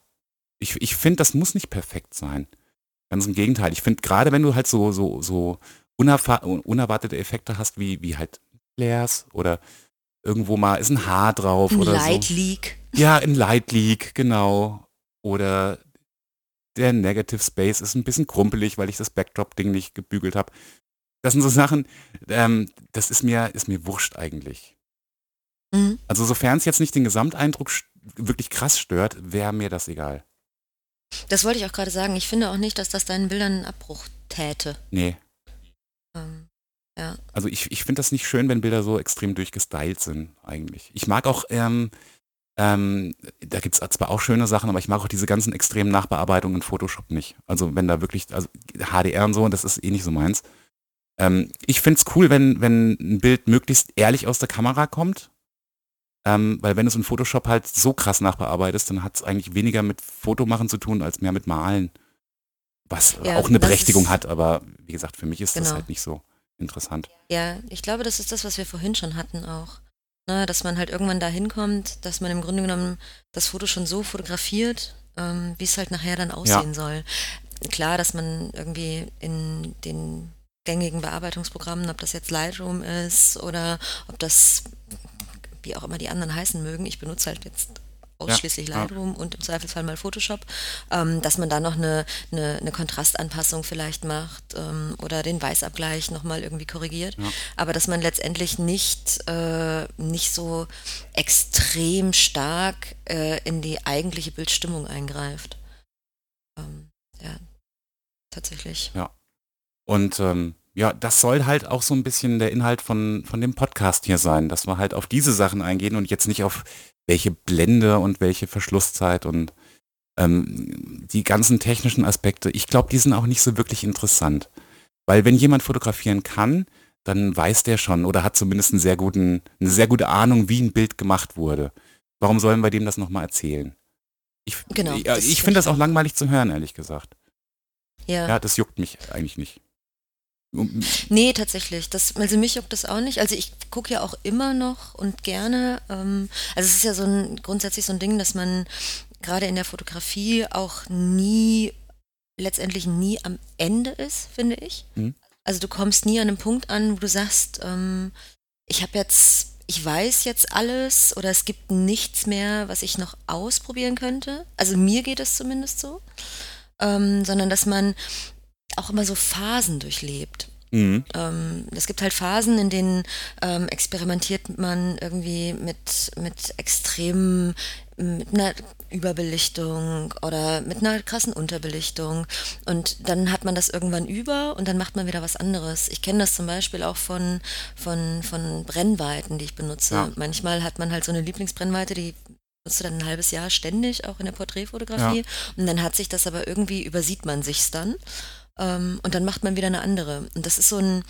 Ich, ich finde, das muss nicht perfekt sein. Ganz im Gegenteil. Ich finde, gerade wenn du halt so, so, so unerwartete Effekte hast, wie, wie halt Flares oder irgendwo mal ist ein Haar drauf Ein oder Light so. Leak. Ja, ein Light Leak, genau. Oder der Negative Space ist ein bisschen krumpelig, weil ich das Backdrop-Ding nicht gebügelt habe. Das sind so Sachen, ähm, das ist mir, ist mir wurscht eigentlich. Mhm. Also sofern es jetzt nicht den Gesamteindruck wirklich krass stört, wäre mir das egal. Das wollte ich auch gerade sagen. Ich finde auch nicht, dass das deinen Bildern einen Abbruch täte. Nee. Ähm, ja. Also ich, ich finde das nicht schön, wenn Bilder so extrem durchgestylt sind, eigentlich. Ich mag auch, ähm, ähm, da gibt es zwar auch schöne Sachen, aber ich mag auch diese ganzen extremen Nachbearbeitungen in Photoshop nicht. Also wenn da wirklich, also HDR und so, das ist eh nicht so meins. Ähm, ich finde es cool, wenn, wenn ein Bild möglichst ehrlich aus der Kamera kommt. Ähm, weil wenn du es in Photoshop halt so krass nachbearbeitest, dann hat es eigentlich weniger mit Fotomachen zu tun, als mehr mit Malen. Was Ja, auch eine das Berechtigung hat, aber wie gesagt, für mich ist das Genau. halt nicht so interessant. Ja, ich glaube, das ist das, was wir vorhin schon hatten auch. Ne, dass man halt irgendwann da hinkommt, dass man im Grunde genommen das Foto schon so fotografiert, ähm, wie es halt nachher dann aussehen soll. Klar, dass man irgendwie in den gängigen Bearbeitungsprogrammen, ob das jetzt Lightroom ist oder ob das, wie auch immer die anderen heißen mögen, ich benutze halt jetzt ausschließlich ja. Lightroom und im Zweifelsfall mal Photoshop, ähm, dass man da noch eine, eine, eine Kontrastanpassung vielleicht macht ähm, oder den Weißabgleich nochmal irgendwie korrigiert. Ja. Aber dass man letztendlich nicht, äh, nicht so extrem stark äh, in die eigentliche Bildstimmung eingreift. Ähm, ja, tatsächlich. Und ähm, ja, das soll halt auch so ein bisschen der Inhalt von, von dem Podcast hier sein, dass wir halt auf diese Sachen eingehen und jetzt nicht auf welche Blende und welche Verschlusszeit und ähm, die ganzen technischen Aspekte. Ich glaube, die sind auch nicht so wirklich interessant. Weil wenn jemand fotografieren kann, dann weiß der schon oder hat zumindest einen sehr guten, eine sehr gute Ahnung, wie ein Bild gemacht wurde. Warum sollen wir dem das nochmal erzählen? Ich, Genau, das ich finde ich das auch auch. langweilig zu hören, ehrlich gesagt. Ja. Ja, das juckt mich eigentlich nicht. Nee, tatsächlich. Das, also mich juckt das auch nicht. Also ich gucke ja auch immer noch und gerne. Ähm, also es ist ja so ein grundsätzlich so ein Ding, dass man gerade in der Fotografie auch nie, letztendlich nie am Ende ist, finde ich. Mhm. Also du kommst nie an einem Punkt an, wo du sagst, ähm, ich habe jetzt, ich weiß jetzt alles oder es gibt nichts mehr, was ich noch ausprobieren könnte. Also mir geht es zumindest so. Ähm, sondern dass man auch immer so Phasen durchlebt. Mhm. Ähm, es gibt halt Phasen, in denen ähm, experimentiert man irgendwie mit, mit extremen, mit einer Überbelichtung oder mit einer krassen Unterbelichtung. Und dann hat man das irgendwann über und dann macht man wieder was anderes. Ich kenne das zum Beispiel auch von, von, von Brennweiten, die ich benutze. Ja. Manchmal hat man halt so eine Lieblingsbrennweite, die benutzt du dann ein halbes Jahr ständig, auch in der Porträtfotografie. Und dann hat sich das aber irgendwie, übersieht man sich's dann. Ähm, und dann macht man wieder eine andere. Und das ist so ein,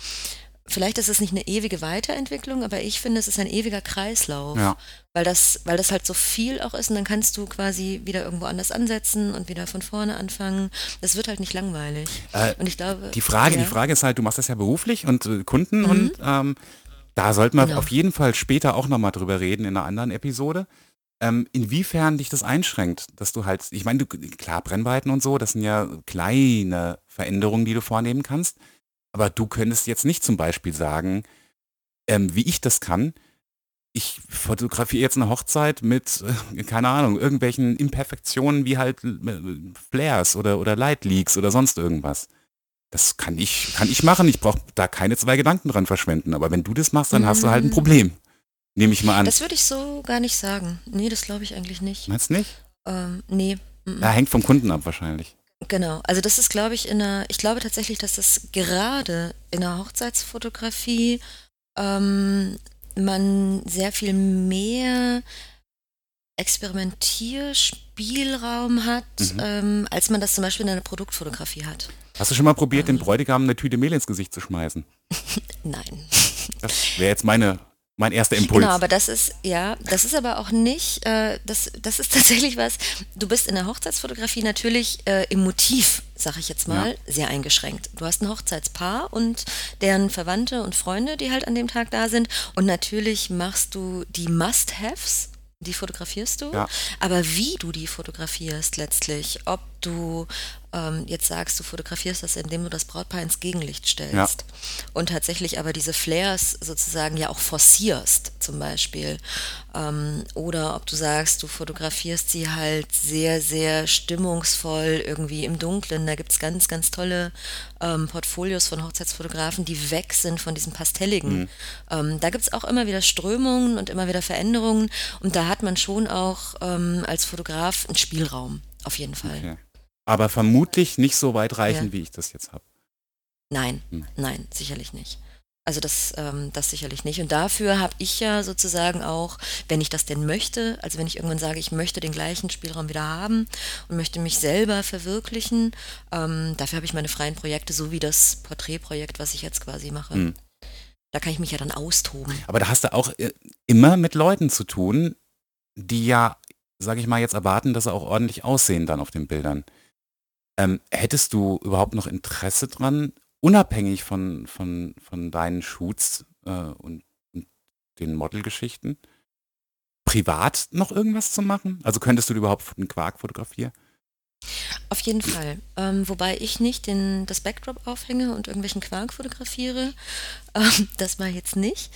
vielleicht ist es nicht eine ewige Weiterentwicklung, aber ich finde, es ist ein ewiger Kreislauf. Ja. Weil das, weil das halt so viel auch ist und dann kannst du quasi wieder irgendwo anders ansetzen und wieder von vorne anfangen. Das wird halt nicht langweilig. Äh, Und ich glaube. Die Frage, ja. die Frage ist halt, du machst das ja beruflich und äh, Kunden und ähm, da sollten wir Genau. auf jeden Fall später auch nochmal drüber reden in einer anderen Episode. Ähm, inwiefern dich das einschränkt, dass du halt, ich meine, du, klar, Brennweiten und so, das sind ja kleine Veränderungen, die du vornehmen kannst, aber du könntest jetzt nicht zum Beispiel sagen, ähm, wie ich das kann, ich fotografiere jetzt eine Hochzeit mit, äh, keine Ahnung, irgendwelchen Imperfektionen wie halt äh, Flares oder, oder Light Leaks oder sonst irgendwas. Das kann ich, kann ich machen. Ich brauche da keine zwei Gedanken dran verschwenden. Aber wenn du das machst, dann hast du halt ein Mm. Problem. Nehme ich mal an. Das würde ich so gar nicht sagen. Nee, das glaube ich eigentlich nicht. Meinst du nicht? Ähm, nee. Ja, hängt vom Kunden ab wahrscheinlich. Genau, also das ist, glaube ich, in der, ich glaube tatsächlich, dass das gerade in der Hochzeitsfotografie ähm, man sehr viel mehr Experimentierspielraum hat, Mhm. ähm, als man das zum Beispiel in einer Produktfotografie hat. Hast du schon mal probiert, Ähm. dem Bräutigam eine Tüte Mehl ins Gesicht zu schmeißen? Nein. Das wäre jetzt meine, mein erster Impuls. Genau, aber das ist, ja, das ist aber auch nicht, äh, das, das ist tatsächlich was, du bist in der Hochzeitsfotografie natürlich äh, im Motiv, sag ich jetzt mal, sehr eingeschränkt. Du hast ein Hochzeitspaar und deren Verwandte und Freunde, die halt an dem Tag da sind und natürlich machst du die Must-Haves, die fotografierst du, Ja. aber wie du die fotografierst letztlich, ob du ähm, jetzt sagst, du fotografierst das, indem du das Brautpaar ins Gegenlicht stellst und tatsächlich aber diese Flares sozusagen ja auch forcierst zum Beispiel. Ähm, oder ob du sagst, du fotografierst sie halt sehr, sehr stimmungsvoll irgendwie im Dunklen. Da gibt es ganz, ganz tolle ähm, Portfolios von Hochzeitsfotografen, die weg sind von diesem Pastelligen. Ähm, da gibt es auch immer wieder Strömungen und immer wieder Veränderungen. Und da hat man schon auch ähm, als Fotograf einen Spielraum, auf jeden Fall. Okay. Aber vermutlich nicht so weit reichend, Ja. wie ich das jetzt habe. Nein, Hm. nein, sicherlich nicht. Also das, ähm, das sicherlich nicht. Und dafür habe ich ja sozusagen auch, wenn ich das denn möchte, also wenn ich irgendwann sage, ich möchte den gleichen Spielraum wieder haben und möchte mich selber verwirklichen, ähm, dafür habe ich meine freien Projekte, so wie das Porträtprojekt, was ich jetzt quasi mache. Hm. Da kann ich mich ja dann austoben. Aber da hast du auch äh, immer mit Leuten zu tun, die ja, sage ich mal, jetzt erwarten, dass sie auch ordentlich aussehen dann auf den Bildern. Ähm, hättest du überhaupt noch Interesse dran, unabhängig von, von, von deinen Shoots äh, und, und den Modelgeschichten, privat noch irgendwas zu machen? Also könntest du überhaupt einen Quark fotografieren? Auf jeden Fall. Ähm, wobei ich nicht den, das Backdrop aufhänge und irgendwelchen Quark fotografiere. Ähm, das war jetzt nicht.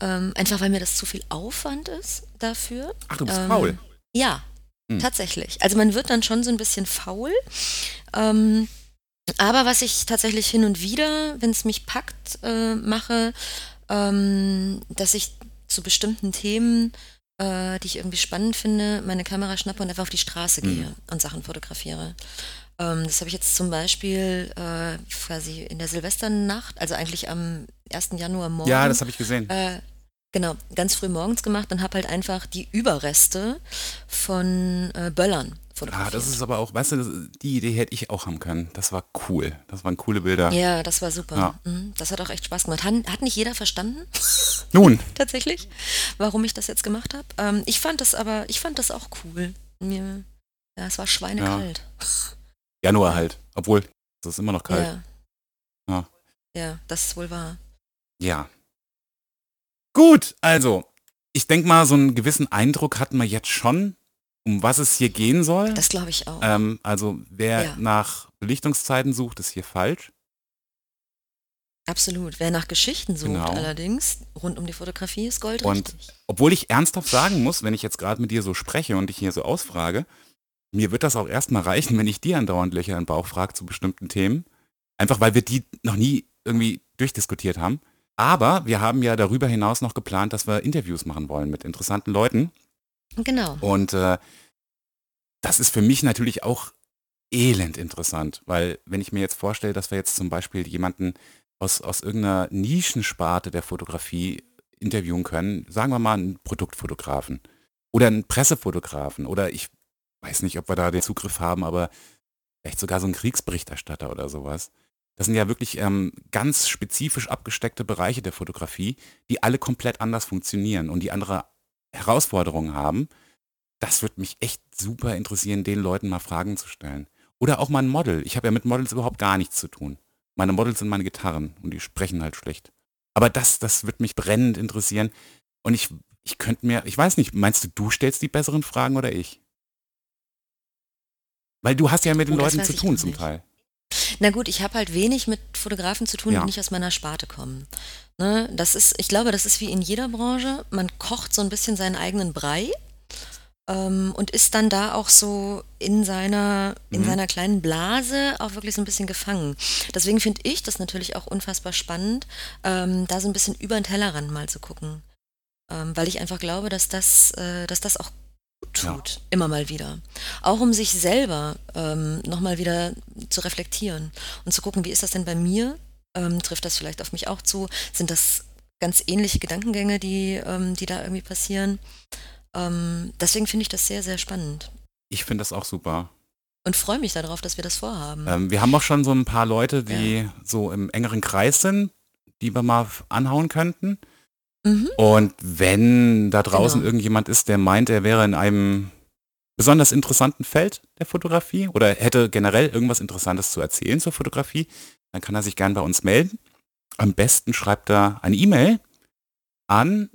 Ähm, einfach weil mir das zu viel Aufwand ist dafür. Ach, du bist Ähm, faul. Ja, Hm. tatsächlich. Also man wird dann schon so ein bisschen faul. Ähm, aber was ich tatsächlich hin und wieder, wenn es mich packt, äh, mache, ähm, dass ich zu bestimmten Themen, äh, die ich irgendwie spannend finde, meine Kamera schnappe und einfach auf die Straße Mhm. gehe und Sachen fotografiere. Ähm, das habe ich jetzt zum Beispiel äh, quasi in der Silvesternacht, also eigentlich am 1. Januar morgen. Ja, das habe ich gesehen. Äh, genau, ganz früh morgens gemacht und habe halt einfach die Überreste von äh, Böllern fotografiert. Ah, das ist aber auch, weißt du, das, die Idee hätte ich auch haben können. Das war cool. Das waren coole Bilder. ja, das war super. Ja. Mhm, das hat auch echt Spaß gemacht. Hat, hat nicht jeder verstanden, Nun, tatsächlich, warum ich das jetzt gemacht habe. Ähm, ich fand das aber, ich fand das auch cool. Mir, ja, es war schweinekalt. Januar halt. Obwohl, es ist immer noch kalt. Ja. Ja. ja, das ist wohl wahr. Ja. Gut, also, ich denke mal, so einen gewissen Eindruck hatten wir jetzt schon, um was es hier gehen soll. Das glaube ich auch. Ähm, also, wer Ja. nach Belichtungszeiten sucht, ist hier falsch. Absolut. Wer nach Geschichten sucht Genau. allerdings, rund um die Fotografie, ist Gold Und richtig. Obwohl ich ernsthaft sagen muss, wenn ich jetzt gerade mit dir so spreche und dich hier so ausfrage, mir wird das auch erstmal reichen, wenn ich dir andauernd Löcher im Bauch frage zu bestimmten Themen. Einfach weil wir die noch nie irgendwie durchdiskutiert haben. Aber wir haben ja darüber hinaus noch geplant, dass wir Interviews machen wollen mit interessanten Leuten. Genau. Und äh, das ist für mich natürlich auch elend interessant, weil wenn ich mir jetzt vorstelle, dass wir jetzt zum Beispiel jemanden aus, aus irgendeiner Nischensparte der Fotografie interviewen können, sagen wir mal einen Produktfotografen oder einen Pressefotografen oder ich weiß nicht, ob wir da den Zugriff haben, aber vielleicht sogar so einen Kriegsberichterstatter oder sowas. Das sind ja wirklich ähm, ganz spezifisch abgesteckte Bereiche der Fotografie, die alle komplett anders funktionieren und die andere Herausforderungen haben. Das würde mich echt super interessieren, den Leuten mal Fragen zu stellen. Oder auch mal ein Model. Ich habe ja mit Models überhaupt gar nichts zu tun. Meine Models sind meine Gitarren und die sprechen halt schlecht. Aber das, das wird mich brennend interessieren. Und ich, ich könnte mir, ich weiß nicht, meinst du, du stellst die besseren Fragen oder ich? Weil du hast ja mit den Oh, Leuten zu tun zum. Teil. Na gut, ich habe halt wenig mit Fotografen zu tun, Ja. die nicht aus meiner Sparte kommen. Ne, das ist, ich glaube, das ist wie in jeder Branche. Man kocht so ein bisschen seinen eigenen Brei ähm, und ist dann da auch so in seiner, in Mhm. seiner kleinen Blase auch wirklich so ein bisschen gefangen. Deswegen finde ich das natürlich auch unfassbar spannend, ähm, da so ein bisschen über den Tellerrand mal zu gucken. Ähm, weil ich einfach glaube, dass das, äh, dass das auch gut Ja. tut, immer mal wieder. Auch um sich selber ähm, nochmal wieder zu reflektieren und zu gucken, wie ist das denn bei mir? Ähm, trifft das vielleicht auf mich auch zu? Sind das ganz ähnliche Gedankengänge, die, ähm, die da irgendwie passieren. Ähm, deswegen finde ich das sehr, sehr spannend Ich finde das auch super. und freue mich darauf, dass wir das vorhaben. Ähm, wir haben auch schon so ein paar Leute, die so im engeren Kreis sind, die wir mal anhauen könnten. Mhm. Und wenn da draußen Genau. irgendjemand ist, der meint, er wäre in einem besonders interessanten Feld der Fotografie oder hätte generell irgendwas Interessantes zu erzählen zur Fotografie, dann kann er sich gern bei uns melden. Am besten schreibt er eine E-Mail an,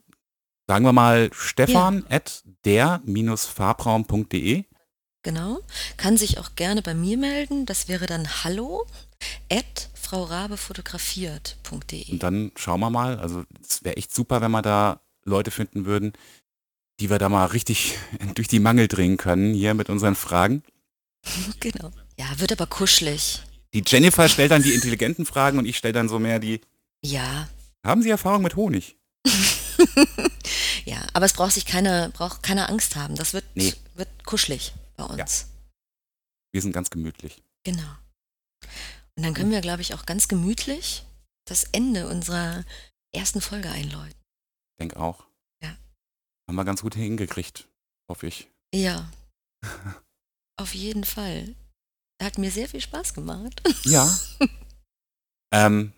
sagen wir mal, stefan at der-farbraum.de. Genau. Kann sich auch gerne bei mir melden. Das wäre dann hallo at fraurabefotografiert.de. Und dann schauen wir mal. Also es wäre echt super, wenn wir da Leute finden würden, die wir da mal richtig durch die Mangel drehen können hier mit unseren Fragen. Genau. Ja, wird aber kuschelig. Die Jennifer stellt dann die intelligenten Fragen und ich stelle dann so mehr die, Ja. haben Sie Erfahrung mit Honig? Ja, aber es braucht sich keine, braucht keine Angst haben. Das wird, Nee. wird kuschelig bei uns. Wir sind ganz gemütlich. Genau. Und dann können wir, glaube ich, auch ganz gemütlich das Ende unserer ersten Folge einläuten. Ich denke auch. Ja. Haben wir ganz gut hingekriegt, hoffe ich. Ja. Auf jeden Fall. Hat mir sehr viel Spaß gemacht. Ja. ähm,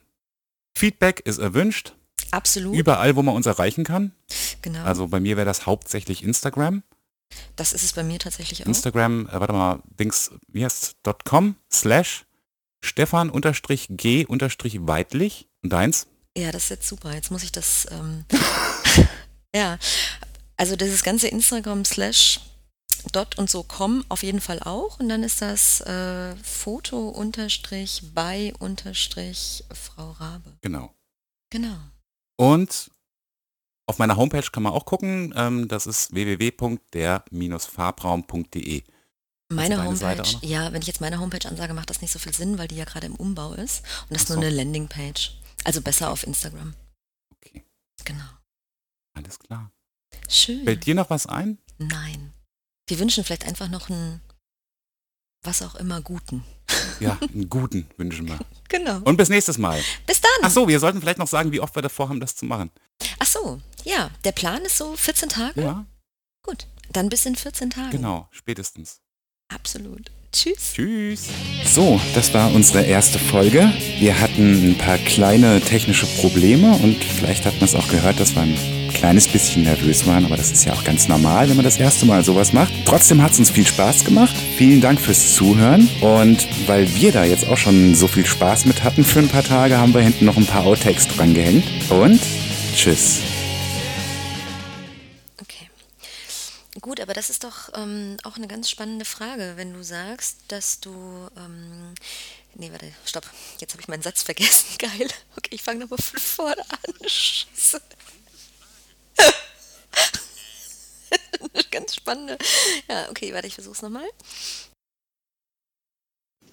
Feedback ist erwünscht. Absolut. Überall, wo man uns erreichen kann. genau. Also bei mir wäre das hauptsächlich Instagram. das ist es bei mir tatsächlich auch. Instagram, äh, warte mal, Dings, wie heißt .com slash Stefan unterstrich G unterstrich Weidlich und deins? Ja, das ist jetzt super. Jetzt muss ich das. Ähm, ja, also dieses ganze Instagram slash dot und so com auf jeden Fall auch. Und dann ist das äh, Foto unterstrich bei unterstrich Frau Rabe. Genau. Genau. Und auf meiner Homepage kann man auch gucken. Ähm, das ist www.der-farbraum.de. Meine Homepage, noch? ja, wenn ich jetzt meine Homepage ansage, macht das nicht so viel Sinn, weil die ja gerade im Umbau ist. Und das ist nur eine Landingpage. Also besser auf Instagram. Okay, Genau. alles klar. Schön. Fällt dir noch was ein? Nein. Wir wünschen vielleicht einfach noch einen, was auch immer, guten. Ja, einen guten wünschen wir. Genau. Und bis nächstes Mal. Bis dann. Ach so, wir sollten vielleicht noch sagen, wie oft wir davor haben, das zu machen. Ach so, ja, der Plan ist so 14 Tage. Ja, Gut, dann bis in 14 Tagen. genau, spätestens. Absolut. Tschüss. Tschüss. So, das war unsere erste Folge. Wir hatten ein paar kleine technische Probleme und vielleicht hat man es auch gehört, dass wir ein kleines bisschen nervös waren, aber das ist ja auch ganz normal, wenn man das erste Mal sowas macht. Trotzdem hat es uns viel Spaß gemacht. Vielen Dank fürs Zuhören und weil wir da jetzt auch schon so viel Spaß mit hatten für ein paar Tage, haben wir hinten noch ein paar Outtakes dran gehängt. Und tschüss. Aber das ist doch ähm, auch eine ganz spannende Frage, wenn du sagst, dass du. Ähm, nee, warte, stopp. Jetzt habe ich meinen Satz vergessen. Geil. Okay, ich fange nochmal von vorne an. Scheiße. ganz spannende. Ja, okay, warte, ich versuch's nochmal.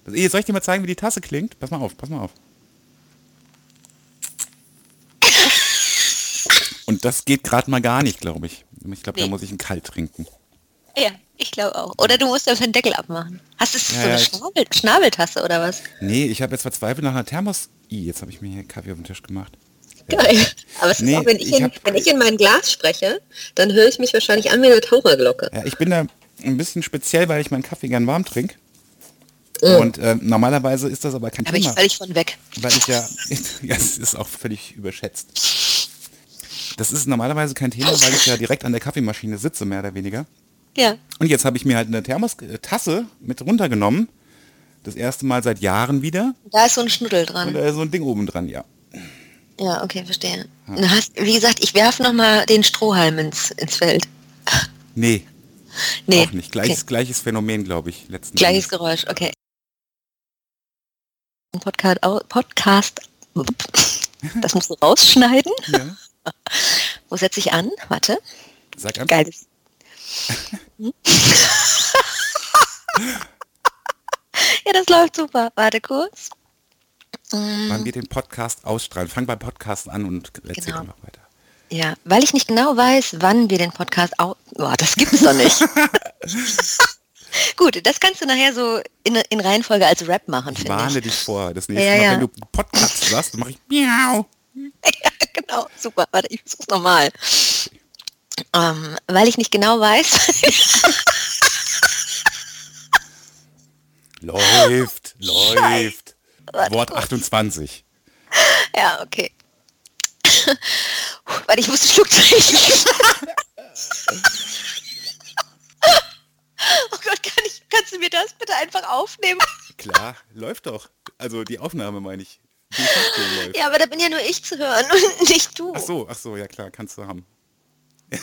Also, Soll ich dir mal zeigen, wie die Tasse klingt? Pass mal auf, pass mal auf. Und das geht gerade mal gar nicht, glaube ich. Ich glaube, da muss ich einen Kalt trinken. Ja, ich glaube auch. Oder du musst einfach den Deckel abmachen. Hast du Ja, so eine ich- Schnabel Schnabeltasse oder was? Nee, ich habe jetzt verzweifelt nach einer Thermos... Ih, jetzt habe ich mir hier Kaffee auf den Tisch gemacht. Geil. Aber es ist Nee, auch, wenn ich, ich in, hab- wenn ich in mein Glas spreche, dann höre ich mich wahrscheinlich an wie eine Taucherglocke. Ja, ich bin da ein bisschen speziell, weil ich meinen Kaffee gern warm trinke. Mm. Und äh, normalerweise ist das aber kein Da bin ich Thema. völlig von weg. weil ich ja, ja, es ist auch völlig überschätzt. Das ist normalerweise kein Thema, weil ich ja direkt an der Kaffeemaschine sitze, mehr oder weniger. Ja. Und jetzt habe ich mir halt eine Thermos-Tasse mit runtergenommen. Das erste Mal seit Jahren wieder. Da ist so ein Schnuddel Und dran. da ist so ein Ding oben dran, ja. Ja, okay, verstehe. Du hast, wie gesagt, ich werfe nochmal den Strohhalm ins, ins Feld. Nee, Nee. auch nicht. Gleiches, Okay. gleiches Phänomen, glaube ich, letzten Gleiches Endes. Geräusch, okay. Podcast, Podcast. Das musst du rausschneiden. Ja. Wo setze ich an? Warte. Sag einfach. Geiles. Ja, das läuft super. Warte kurz. Wann wir den Podcast ausstrahlen. Fang beim Podcast an und erzähl Genau. einfach weiter. Ja, weil ich nicht genau weiß, wann wir den Podcast au... Oh, das gibt's doch nicht. Gut, das kannst du nachher so in, in Reihenfolge als Rap machen, Ich finde warne ich. dich vor. Das nächste Ja, Mal, ja. wenn du Podcast dann mache ich Miau. ja, genau. Super. Warte, ich versuch's nochmal. Ähm, weil ich nicht genau weiß. läuft, läuft. Wort 28. Ja, okay. Warte, ich muss einen Schluck trinken. oh Gott, kann ich, kannst du mir das bitte einfach aufnehmen? Klar, läuft doch. Also die Aufnahme meine ich. Ja, aber da bin ja nur ich zu hören und nicht du. Ach so, ach so, ja klar, kannst du haben.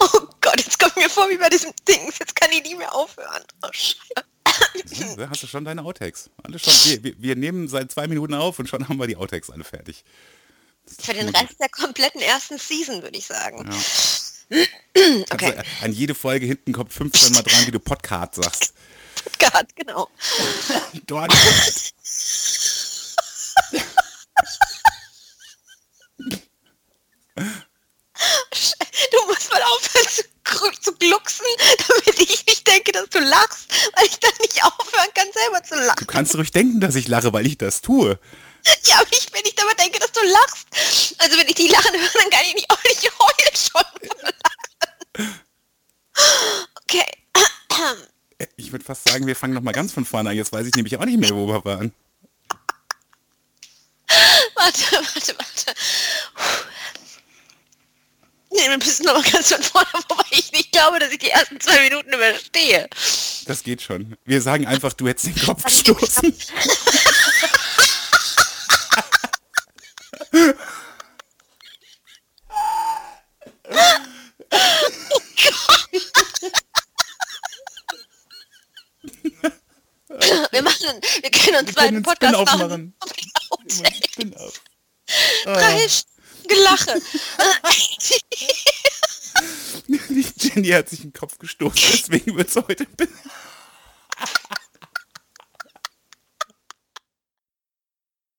oh Gott, jetzt kommt mir vor wie bei diesem Ding. Jetzt kann ich nie mehr aufhören. Oh Scheiße. Da hast du schon deine Outtakes. Alle schon, wir, wir, wir nehmen seit zwei Minuten auf und schon haben wir die Outtakes alle fertig. Für den Rest der kompletten ersten Season, würde ich sagen. Ja. Okay. Also, an jede Folge hinten kommt 15 mal dran, wie du Podcast sagst. Gott, genau. Dort. Du musst mal aufhören zu, zu glucksen, damit ich nicht denke, dass du lachst, weil ich dann nicht aufhören kann, selber zu Du lachen. kannst ruhig denken, dass ich lache, weil ich das tue. Ja, aber ich, wenn ich dabei denke, dass du lachst, also wenn ich die lachen höre, dann kann ich nicht auch nicht heulen schon. Okay. Ich würde fast sagen, wir fangen noch mal ganz von vorne an. Jetzt weiß ich nämlich auch nicht mehr, wo wir waren. Warte, warte, warte. Nee, wir müssen noch mal ganz von vorne, wobei ich nicht glaube, dass ich die ersten zwei Minuten überstehe. Das geht schon. Wir sagen einfach, du hättest den Kopf gestoßen. Wir machen, wir können uns Wir einen Podcast machen. machen. Spin-off. Drei Stunden Gelache. Die Jenny hat sich den Kopf gestoßen, deswegen wird es heute.